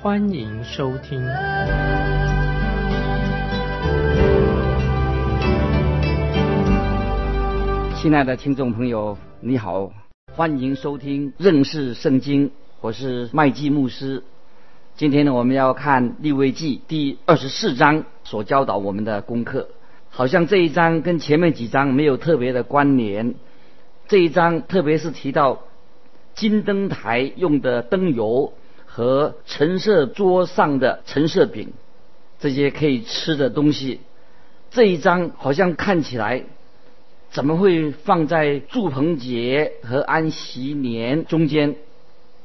欢迎收听。亲爱的听众朋友，你好。欢迎收听认识圣经，我是麦基牧师。今天呢，我们要看利未记第二十四章所教导我们的功课。好像这一章跟前面几章没有特别的关联。这一章特别是提到金灯台用的灯油和陈设桌上的陈设饼这些可以吃的东西。这一张好像看起来。怎么会放在祝棚节和安息年中间？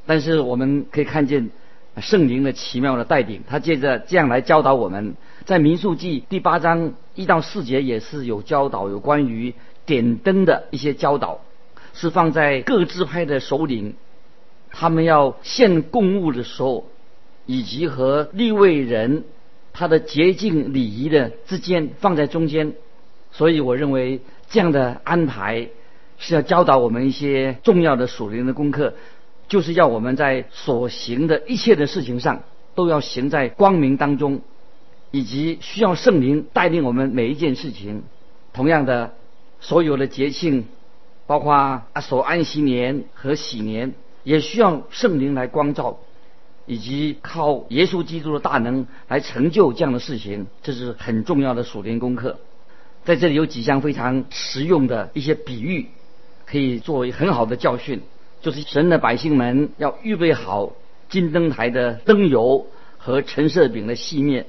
但是我们可以看见圣灵的奇妙的带领，他借着这样来教导我们。在民数记第八章一到四节也是有教导有关于点灯的一些教导，是放在各支派的首领他们要献供物的时候，以及和立位人他的洁净礼仪的之间放在中间。所以我认为。这样的安排是要教导我们一些重要的属灵的功课，就是要我们在所行的一切的事情上，都要行在光明当中，以及需要圣灵带领我们每一件事情。同样的，所有的节庆，包括啊守安息年和喜年，也需要圣灵来光照，以及靠耶稣基督的大能来成就这样的事情，这是很重要的属灵功课。在这里有几项非常实用的一些比喻，可以作为很好的教训。就是神的百姓们要预备好金灯台的灯油和陈设饼的细面。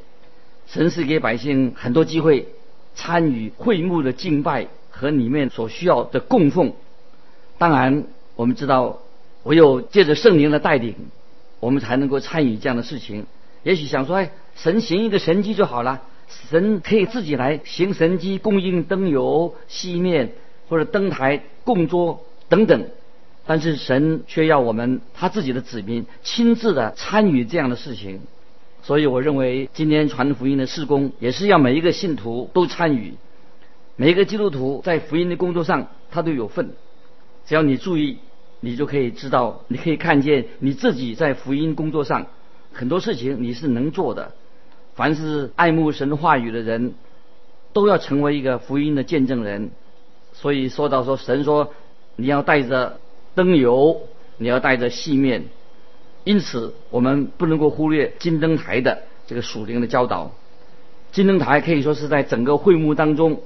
神是给百姓很多机会参与会幕的敬拜和里面所需要的供奉。当然，我们知道唯有借着圣灵的带领，我们才能够参与这样的事情。也许想说，哎，神行一个神迹就好了。神可以自己来行神机，供应灯油、细面或者灯台、供桌等等，但是神却要我们他自己的子民亲自的参与这样的事情。所以我认为今天传福音的事工也是要每一个信徒都参与，每一个基督徒在福音的工作上他都有份。只要你注意，你就可以知道，你可以看见你自己在福音工作上很多事情你是能做的。凡是爱慕神话语的人，都要成为一个福音的见证人。所以说到说，神说你要带着灯油，你要带着细面。因此，我们不能够忽略金灯台的这个属灵的教导。金灯台可以说是在整个会幕当中，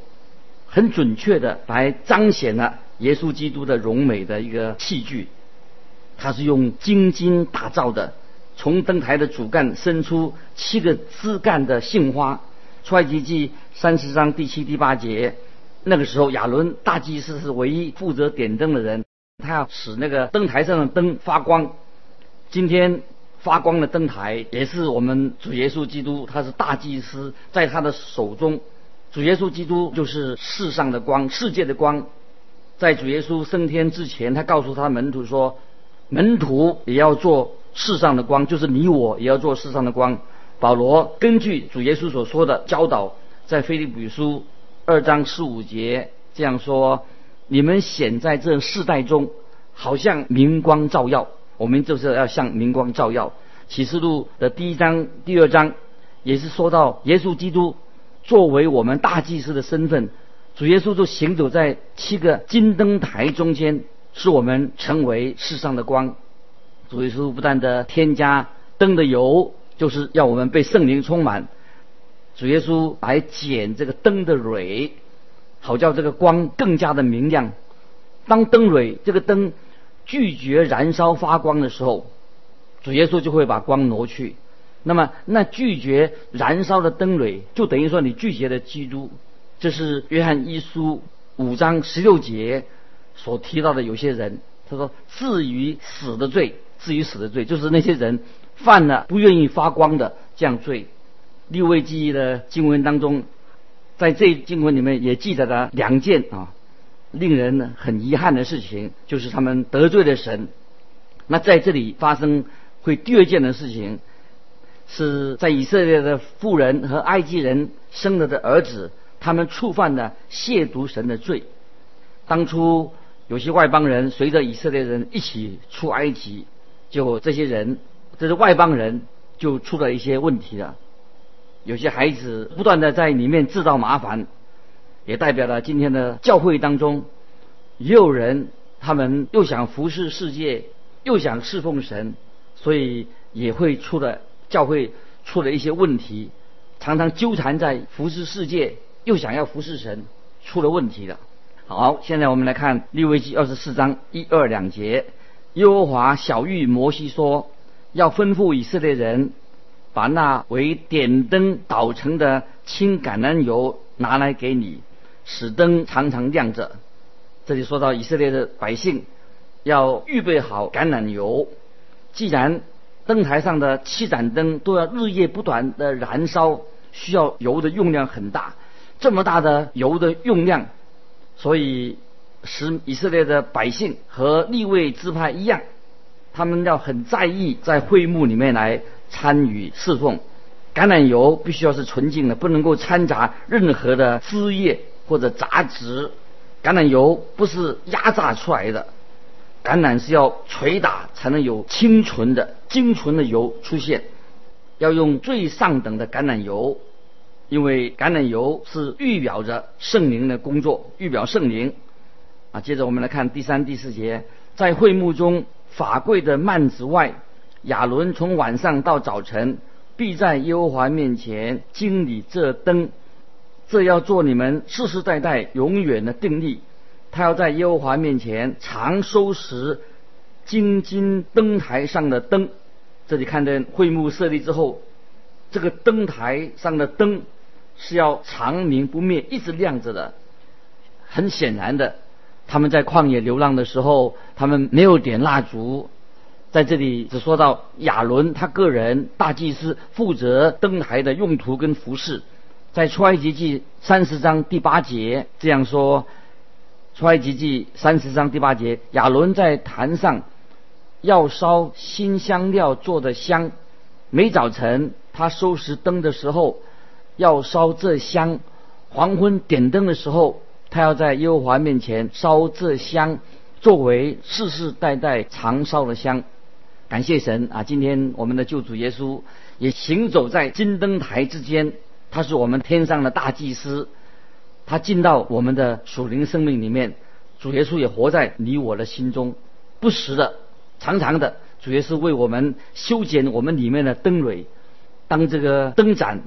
很准确的来彰显了耶稣基督的荣美的一个器具。它是用金金打造的。从灯台的主干伸出七个枝干的杏花，出埃及记三十章第七、第八节。那个时候，亚伦大祭司是唯一负责点灯的人，他要使那个灯台上的灯发光。今天发光的灯台也是我们主耶稣基督，他是大祭司，在他的手中，主耶稣基督就是世上的光，世界的光。在主耶稣升天之前，他告诉他门徒说，门徒也要做。世上的光就是你我也要做世上的光。保罗根据主耶稣所说的教导，在腓立比书二章十五节这样说：“你们显在这世代中，好像明光照耀。我们就是要像明光照耀。”启示录的第一章、第二章也是说到耶稣基督作为我们大祭司的身份，主耶稣就行走在七个金灯台中间，使我们成为世上的光。主耶稣不断的添加灯的油，就是要我们被圣灵充满。主耶稣来剪这个灯的蕊，好叫这个光更加的明亮。当灯蕊这个灯拒绝燃烧发光的时候，主耶稣就会把光挪去。那么那拒绝燃烧的灯蕊，就等于说你拒绝了基督。这是约翰一书五章十六节所提到的。有些人他说至于死的罪。至于死的罪，就是那些人犯了不愿意发光的这样罪。六位记忆的经文当中，在这经文里面也记载了两件啊，令人很遗憾的事情，就是他们得罪了神。那在这里发生会第二件的事情，是在以色列的妇人和埃及人生了的儿子，他们触犯了亵渎神的罪。当初有些外邦人随着以色列人一起出埃及，就这些人，这是外邦人，就出了一些问题了。有些孩子不断的在里面制造麻烦，也代表了今天的教会当中，也有人他们又想服侍世界，又想侍奉神，所以也会出了教会出了一些问题，常常纠缠在服侍世界又想要服侍神，出了问题了。好，现在我们来看利未记二十四章一二两节，耶和华小玉摩西说，要吩咐以色列人。把那为点灯导成的青橄榄油拿来给你，使灯常常亮着。这里说到以色列的百姓要预备好橄榄油。既然灯台上的七盏灯都要日夜不断的燃烧，需要油的用量很大，这么大的油的用量，所以使以色列的百姓和立位支派一样，他们要很在意在会幕里面来。参与侍奉，橄榄油必须要是纯净的，不能够掺杂任何的汁液或者杂质。橄榄油不是压榨出来的，橄榄是要捶打才能有清纯的、精纯的油出现。要用最上等的橄榄油，因为橄榄油是预表着圣灵的工作，预表圣灵。啊，接着我们来看第三、第四节，在会幕中法柜的幔子外。亚伦从晚上到早晨，必在耶和华面前经理这灯，这要做你们世世代代永远的定力。他要在耶和华面前常收拾金金灯台上的灯。这里看见会幕设立之后，这个灯台上的灯是要长明不灭，一直亮着的。很显然的，他们在旷野流浪的时候，他们没有点蜡烛。在这里只说到亚伦他个人大祭司负责灯台的用途跟服饰，在出埃及记三十章第八节这样说：出埃及记三十章第八节，亚伦在坛上要烧新香料做的香，每早晨他收拾灯的时候要烧这香，黄昏点灯的时候他要在耶和华面前烧这香，作为世世代代常烧的香。感谢神啊！今天我们的救主耶稣也行走在金灯台之间，他是我们天上的大祭司，他进到我们的属灵生命里面。主耶稣也活在你我的心中，不时的、常常的，主耶稣为我们修剪我们里面的灯蕊。当这个灯盏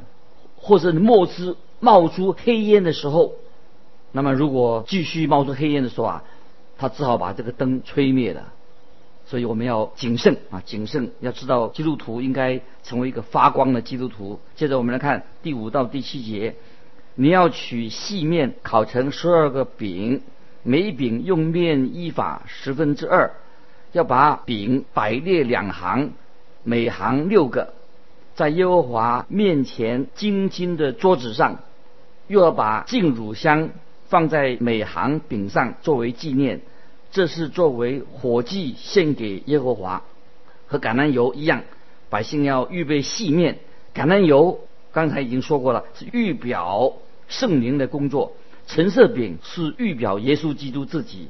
或是墨汁冒出黑烟的时候，那么如果继续冒出黑烟的时候啊，他只好把这个灯吹灭了。所以我们要谨慎啊，谨慎！要知道基督徒应该成为一个发光的基督徒。接着我们来看第五到第七节，你要取细面烤成十二个饼，每饼用面一法十分之二，要把饼摆列两行，每行六个，在耶和华面前金金的桌子上，又要把净乳香放在每行饼上作为纪念。这是作为火祭献给耶和华，和橄榄油一样，百姓要预备细面。橄榄油刚才已经说过了，是预表圣灵的工作；橙色饼是预表耶稣基督自己。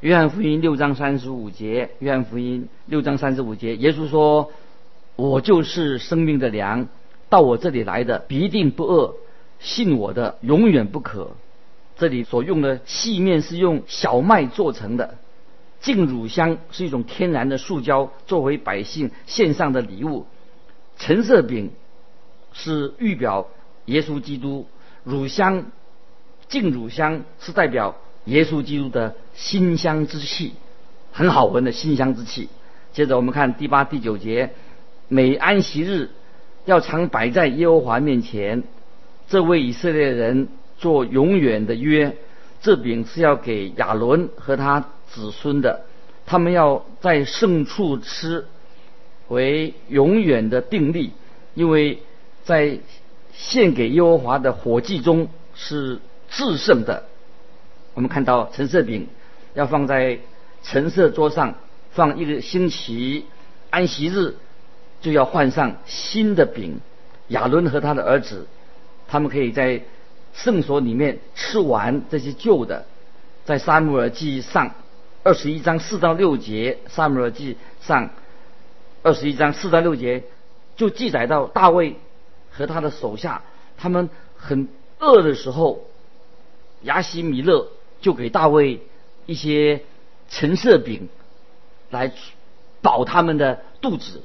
约翰福音六章三十五节，约翰福音六章三十五节，耶稣说：“我就是生命的粮，到我这里来的必定不饿，信我的永远不渴。”这里所用的细面是用小麦做成的，净乳香是一种天然的塑胶，作为百姓献上的礼物。橙色饼是预表耶稣基督，乳香、净乳香是代表耶稣基督的馨香之气，很好闻的馨香之气。接着我们看第八、第九节，每安息日要常摆在耶和华面前，这位以色列人。做永远的约，这饼是要给亚伦和他子孙的，他们要在圣处吃，为永远的定力。因为在献给耶和华的火祭中是制胜的。我们看到橙色饼要放在橙色桌上，放一个星期，安息日就要换上新的饼。亚伦和他的儿子，他们可以在圣所里面吃完这些旧的。在撒母耳记上二十一章四到六节，撒母耳记上二十一章四到六节就记载到大卫和他的手下，他们很饿的时候，亚西米勒就给大卫一些橙色饼来饱他们的肚子。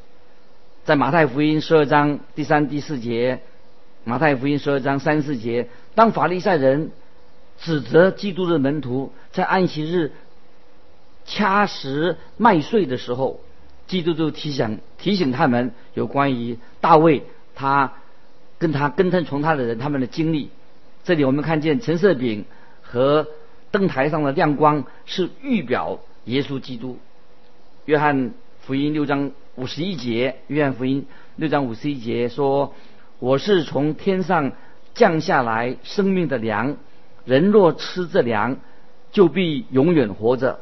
在马太福音十二章第三、第四节，马太福音十二章三四节，当法利赛人指责基督的门徒在安息日掐食麦穗的时候，基督就提醒提醒他们有关于大卫他跟他跟他从他的人他们的经历。这里我们看见橙色饼和灯台上的亮光是预表耶稣基督。约翰福音六章。五十一节，约翰福音六章五十一节说：“我是从天上降下来生命的粮，人若吃这粮，就必永远活着。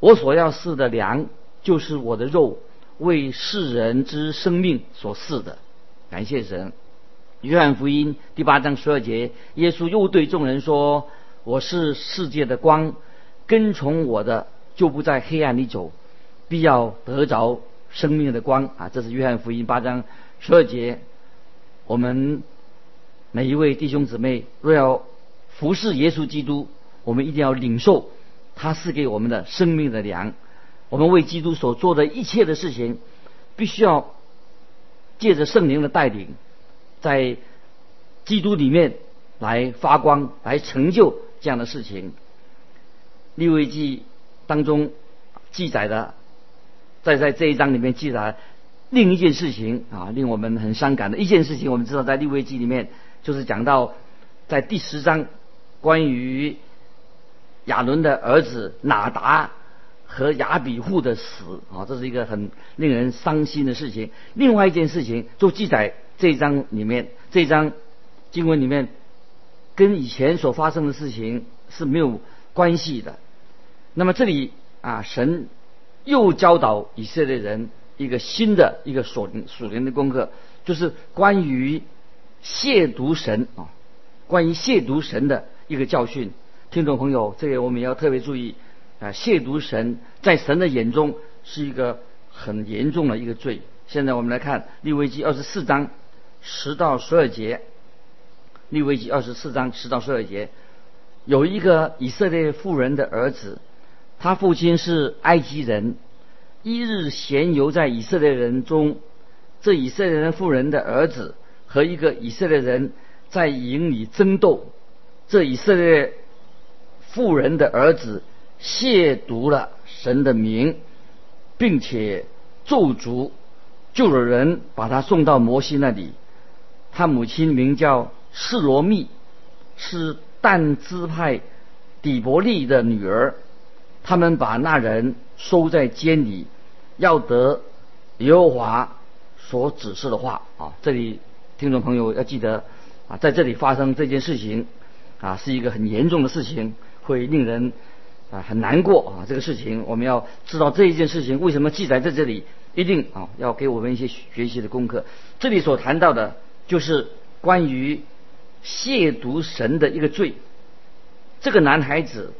我所要赐的粮，就是我的肉，为世人之生命所赐的。”感谢神。约翰福音第八章十二节，耶稣又对众人说：“我是世界的光，跟从我的，就不在黑暗里走，必要得着。”生命的光啊！这是约翰福音八章十二节。我们每一位弟兄姊妹若要服侍耶稣基督，我们一定要领受他赐给我们的生命的粮。我们为基督所做的一切的事情，必须要借着圣灵的带领，在基督里面来发光，来成就这样的事情。利未记当中记载的。在在这一章里面记载另一件事情啊，令我们很伤感的一件事情。我们知道在利未记里面就是讲到在第十章关于亚伦的儿子拿达和亚比户的死啊，这是一个很令人伤心的事情。另外一件事情就记载这一章里面，这一章经文里面跟以前所发生的事情是没有关系的。那么这里啊，神。又教导以色列人一个新的一个属属灵的功课，就是关于亵渎神啊，关于亵渎神的一个教训。听众朋友，这个我们要特别注意啊，亵渎神在神的眼中是一个很严重的一个罪。现在我们来看利未记二十四章十到十二节，利未记二十四章十到十二节，有一个以色列妇人的儿子。他父亲是埃及人，一日闲游在以色列人中，这以色列人妇人的儿子和一个以色列人在营里争斗，这以色列妇人的儿子亵渎了神的名，并且咒诅，就有人把他送到摩西那里。他母亲名叫示罗密，是但支派底伯利的女儿。他们把那人收在监里，要得耶和华所指示的话啊！这里听众朋友要记得啊，在这里发生这件事情啊，是一个很严重的事情，会令人啊很难过啊。这个事情我们要知道这一件事情为什么记载在这里，一定啊要给我们一些学习的功课。这里所谈到的就是关于亵渎神的一个罪，这个男孩子。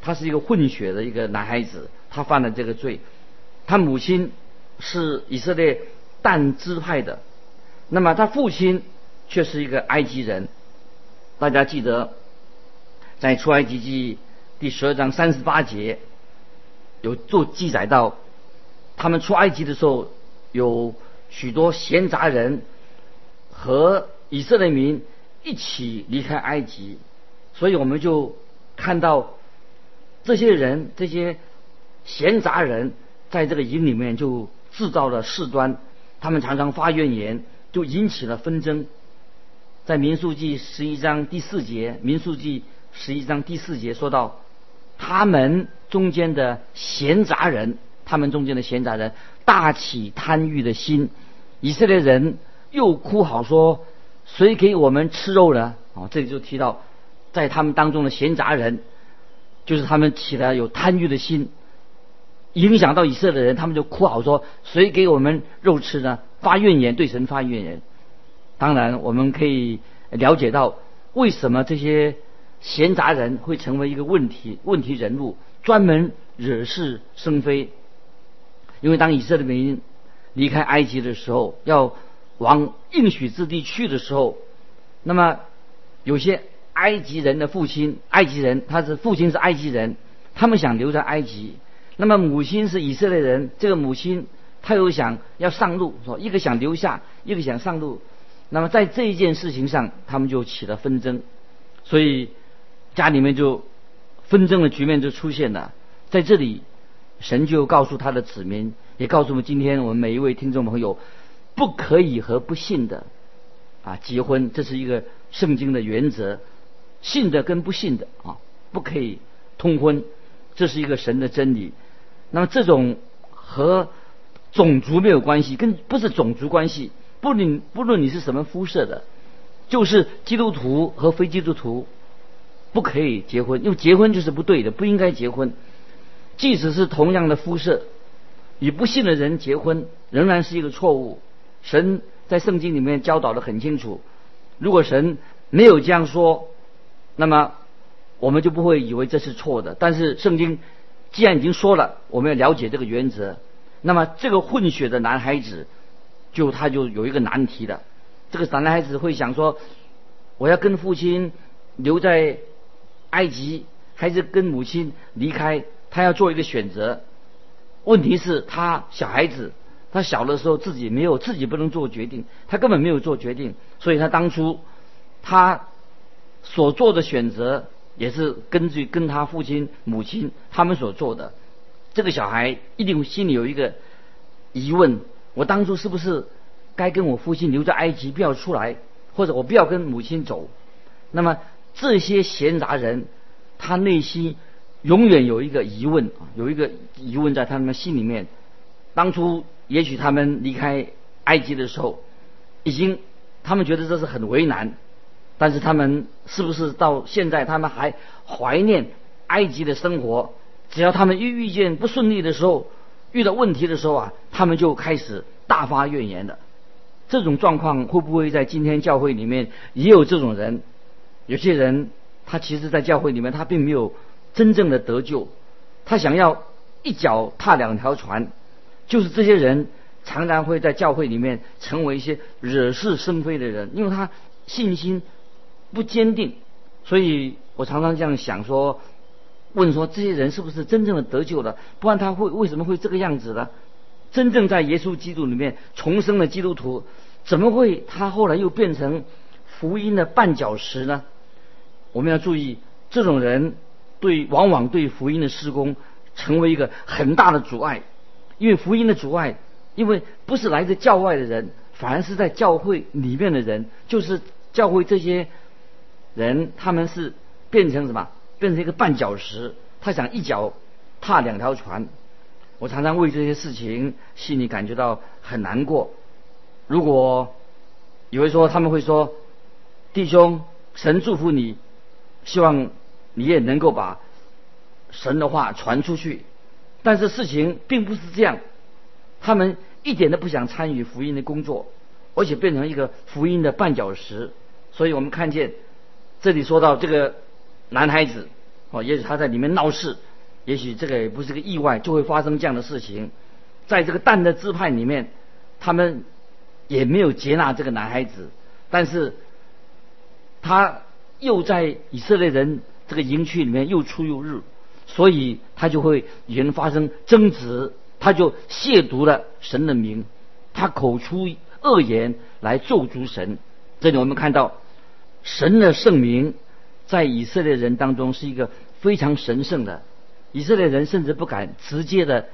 他是一个混血的一个男孩子，他犯了这个罪。他母亲是以色列但支派的，那么他父亲却是一个埃及人。大家记得，在出埃及记第十二章三十八节有做记载到，他们出埃及的时候有许多闲杂人和以色列民一起离开埃及，所以我们就看到。这些人，这些闲杂人，在这个营里面就制造了事端，他们常常发怨言，就引起了纷争。在民数记十一章第四节，民数记十一章第四节说到，他们中间的闲杂人，他们中间的闲杂人大起贪欲的心，以色列人又哭嚎说：谁给我们吃肉呢？哦，这里就提到，在他们当中的闲杂人，就是他们起了有贪欲的心，影响到以色列人，他们就哭嚎说：谁给我们肉吃呢？发怨言，对神发怨言。当然，我们可以了解到，为什么这些闲杂人会成为一个问题问题人物，专门惹是生非。因为当以色列民离开埃及的时候，要往应许之地去的时候，那么有些埃及人的父亲，埃及人他是父亲是埃及人，他们想留在埃及。那么母亲是以色列人，这个母亲她又想要上路，说一个想留下，一个想上路。那么在这一件事情上，他们就起了纷争，所以家里面就纷争的局面就出现了。在这里。神就告诉他的子民，也告诉我们今天我们每一位听众朋友，不可以和不信的啊结婚，这是一个圣经的原则。信的跟不信的啊不可以通婚，这是一个神的真理。那么这种和种族没有关系，跟不是种族关系，不论不论你是什么肤色的，就是基督徒和非基督徒不可以结婚，因为结婚就是不对的，不应该结婚。即使是同样的肤色，与不信的人结婚，仍然是一个错误。神在圣经里面教导的很清楚。如果神没有这样说，那么我们就不会以为这是错的。但是圣经既然已经说了，我们要了解这个原则。那么这个混血的男孩子，就他就有一个难题的。这个男孩子会想说：我要跟父亲留在埃及，还是跟母亲离开？他要做一个选择，问题是，他小孩子，他小的时候自己没有自己不能做决定，他根本没有做决定，所以他当初他所做的选择也是根据跟他父亲母亲他们所做的。这个小孩一定心里有一个疑问：我当初是不是该跟我父亲留在埃及，不要出来，或者我不要跟母亲走？那么这些闲杂人，他内心。永远有一个疑问啊，有一个疑问在他们心里面。当初也许他们离开埃及的时候，已经他们觉得这是很为难，但是他们是不是到现在他们还怀念埃及的生活？只要他们遇遇见不顺利的时候，遇到问题的时候啊，他们就开始大发怨言的。这种状况会不会在今天教会里面也有这种人？有些人他其实，在教会里面他并没有。真正的得救，他想要一脚踏两条船，就是这些人常常会在教会里面成为一些惹是生非的人，因为他信心不坚定，所以我常常这样想说，问说这些人是不是真正的得救了？不然他会为什么会这个样子呢？真正在耶稣基督里面重生的基督徒，怎么会他后来又变成福音的绊脚石呢？我们要注意这种人。对，往往对福音的施工成为一个很大的阻碍，因为福音的阻碍，因为不是来自教外的人，反而是在教会里面的人，就是教会这些人，他们是变成什么？变成一个绊脚石，他想一脚踏两条船。我常常为这些事情心里感觉到很难过。如果有人说他们会说，弟兄，神祝福你，希望。你也能够把神的话传出去，但是事情并不是这样，他们一点都不想参与福音的工作，而且变成一个福音的绊脚石。所以我们看见这里说到这个男孩子哦，也许他在里面闹事，也许这个也不是个意外，就会发生这样的事情。在这个蛋的支派里面，他们也没有接纳这个男孩子，但是他又在以色列人。这个营区里面又出又入，所以他就会人发生争执，他就亵渎了神的名，他口出恶言来咒诅神。这里我们看到神的圣名在以色列人当中是一个非常神圣的，以色列人甚至不敢直接的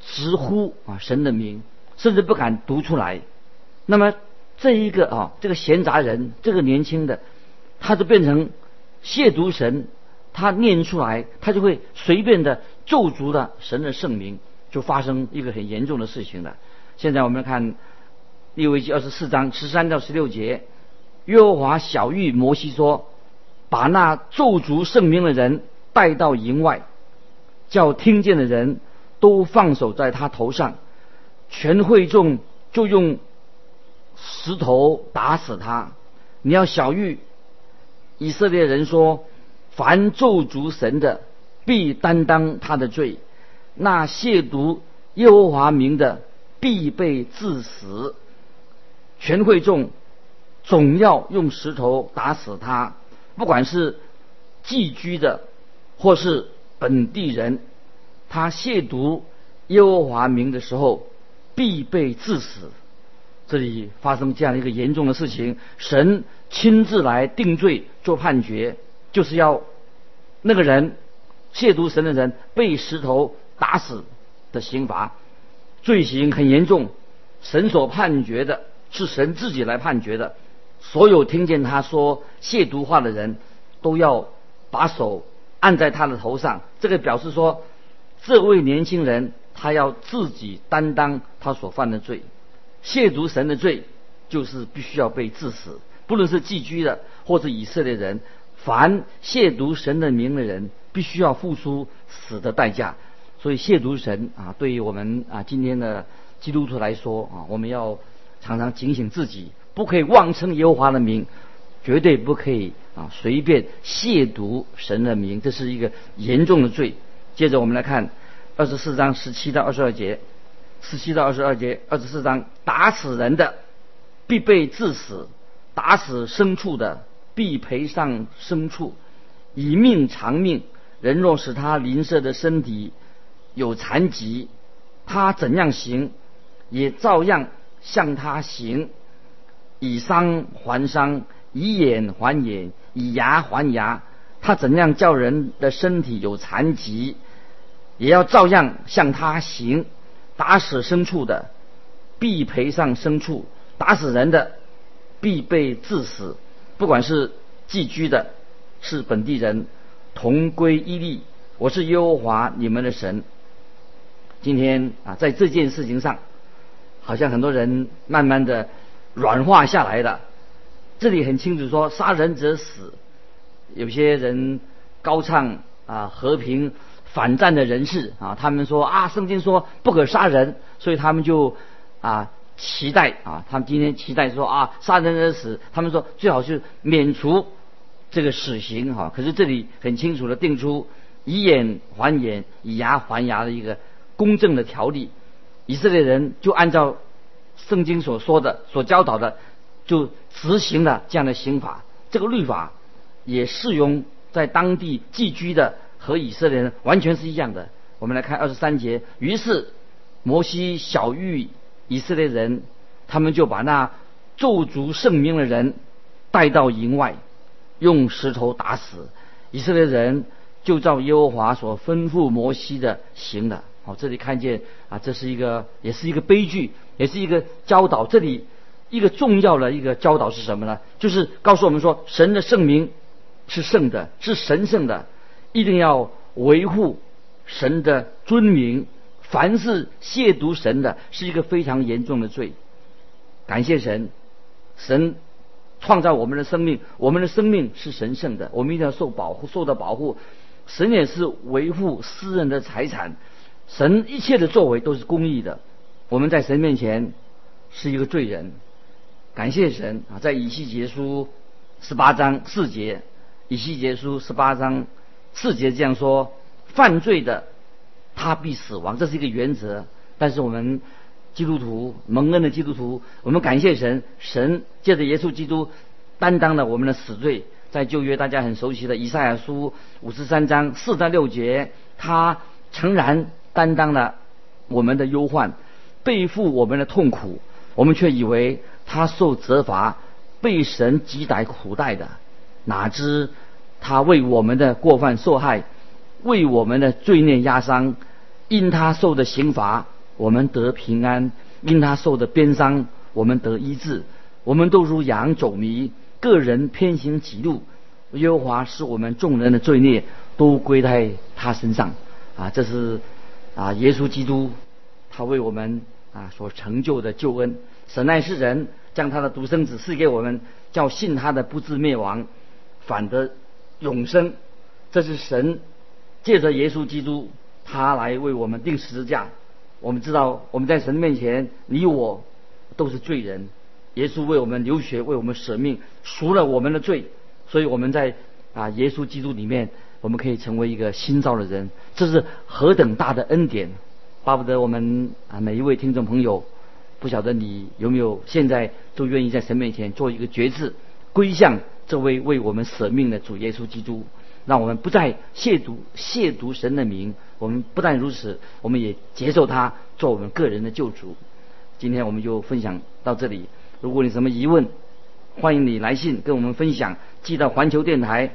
直呼啊神的名，甚至不敢读出来。那么这一个啊这个闲杂人，这个年轻的，他就变成亵渎神。他念出来，他就会随便的咒诅了神的圣名，就发生一个很严重的事情了。现在我们看利未记二十四章十三到十六节，耶和华小谕摩西说：“把那咒诅圣名的人带到营外，叫听见的人都放手在他头上，全会众就用石头打死他。你要小谕以色列人说：凡咒诅神的，必担当他的罪；那亵渎耶和华名的，必被致死。全会众。”总要用石头打死他，不管是寄居的或是本地人，他亵渎耶和华名的时候，必被致死。这里发生这样一个严重的事情，神亲自来定罪做判决，就是要那个人亵渎神的人被石头打死的刑罚，罪行很严重。神所判决的是神自己来判决的。所有听见他说亵渎话的人，都要把手按在他的头上。这个表示说，这位年轻人他要自己担当他所犯的罪。亵渎神的罪，就是必须要被致死。不论是寄居的或者以色列人，凡亵渎神的名的人，必须要付出死的代价。所以亵渎神啊，对于我们啊今天的基督徒来说啊，我们要常常警醒自己。不可以妄称耶和华的名，绝对不可以啊随便亵渎神的名，这是一个严重的罪。接着我们来看二十四章十七到二十二节，十七到二十二节，二十四章打死人的必被致死，打死牲畜的必赔上牲畜，以命偿命。人若使他邻舍的身体有残疾，他怎样行，也照样向他行。以伤还伤，以眼还眼，以牙还牙。他怎样叫人的身体有残疾，也要照样向他行。打死牲畜的，必赔上牲畜；打死人的，必被致死。不管是寄居的，是本地人，同归一例。我是耶和华你们的神。今天啊，在这件事情上，好像很多人慢慢的。软化下来的，这里很清楚说，杀人者死。有些人高唱啊和平反战的人士啊，他们说啊，圣经说不可杀人，所以他们就啊期待啊，他们今天期待说啊，杀人者死，他们说最好是免除这个死刑哈。可是这里很清楚的定出以眼还眼，以牙还牙的一个公正的条例，以色列人就按照。圣经所说的、所教导的，就执行了这样的刑法。这个律法也适用在当地寄居的和以色列人，完全是一样的。我们来看二十三节。于是摩西小谕以色列人，他们就把那咒诅圣名的人带到营外，用石头打死。以色列人就照耶和华所吩咐摩西的行了。这里看见啊，这是一个，也是一个悲剧。也是一个教导，这里一个重要的一个教导是什么呢？就是告诉我们说，神的圣名是圣的，是神圣的，一定要维护神的尊名。凡是亵渎神的，是一个非常严重的罪。感谢神，神创造我们的生命，我们的生命是神圣的，我们一定要受保护，受到保护。神也是维护私人的财产，神一切的作为都是公义的。我们在神面前是一个罪人，感谢神啊！在以西结书十八章四节，以西结书十八章四节这样说：犯罪的他必死亡，这是一个原则。但是我们基督徒蒙恩的基督徒，我们感谢神，神借着耶稣基督担当了我们的死罪。在旧约大家很熟悉的以赛亚书五十三章四到六节，他诚然担当了我们的忧患。背负我们的痛苦，我们却以为他受责罚，被神击打苦待的，哪知他为我们的过犯受害，为我们的罪孽压伤，因他受的刑罚，我们得平安；因他受的鞭伤，我们得医治。我们都如羊走迷，个人偏行己路。耶和华使我们众人的罪孽都归在他身上。啊，这是啊，耶稣基督。他为我们啊所成就的救恩，神爱世人，将他的独生子赐给我们，叫信他的不至灭亡，反得永生。这是神借着耶稣基督，他来为我们定十字架。我们知道我们在神面前，你我都是罪人。耶稣为我们流血，为我们舍命，赎了我们的罪。所以我们在啊耶稣基督里面，我们可以成为一个新造的人。这是何等大的恩典！巴不得我们啊每一位听众朋友，不晓得你有没有现在都愿意在神面前做一个决志，归向这位为我们舍命的主耶稣基督，让我们不再亵渎亵渎神的名。我们不但如此，我们也接受他做我们个人的救主。今天我们就分享到这里。如果你什么疑问，欢迎你来信跟我们分享，寄到环球电台